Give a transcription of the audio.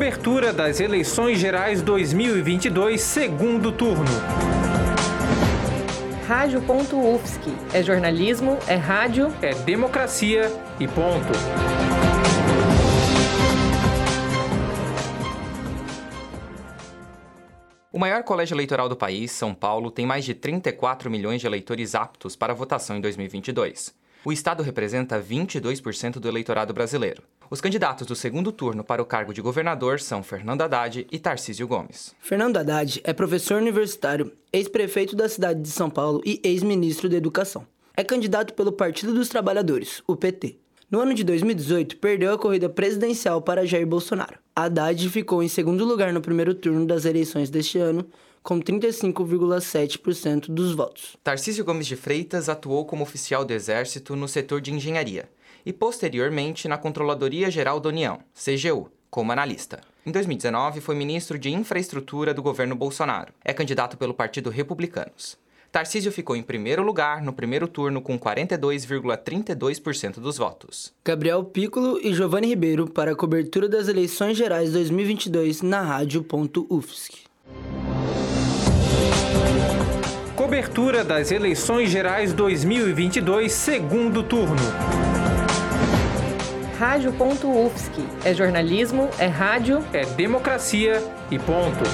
Cobertura das eleições gerais 2022, segundo turno. Rádio.UFSC. É jornalismo, é rádio, é democracia e ponto. O maior colégio eleitoral do país, São Paulo, tem mais de 34 milhões de eleitores aptos para votação em 2022. O estado representa 22% do eleitorado brasileiro. Os candidatos do segundo turno para o cargo de governador são Fernando Haddad e Tarcísio Gomes. Fernando Haddad é professor universitário, ex-prefeito da cidade de São Paulo e ex-ministro da Educação. É candidato pelo Partido dos Trabalhadores, o PT. No ano de 2018, perdeu a corrida presidencial para Jair Bolsonaro. Haddad ficou em segundo lugar no primeiro turno das eleições deste ano, com 35,7% dos votos. Tarcísio Gomes de Freitas atuou como oficial do Exército no setor de engenharia e posteriormente na Controladoria Geral da União, CGU, como analista. Em 2019, foi ministro de Infraestrutura do governo Bolsonaro. É candidato pelo Partido Republicanos. Tarcísio ficou em primeiro lugar no primeiro turno com 42,32% dos votos. Gabriel Piccolo e Giovanni Ribeiro para a cobertura das eleições gerais 2022 na rádio.ufsc. Cobertura das eleições gerais 2022, segundo turno. Rádio.UFSC. É jornalismo, é rádio, é democracia e ponto.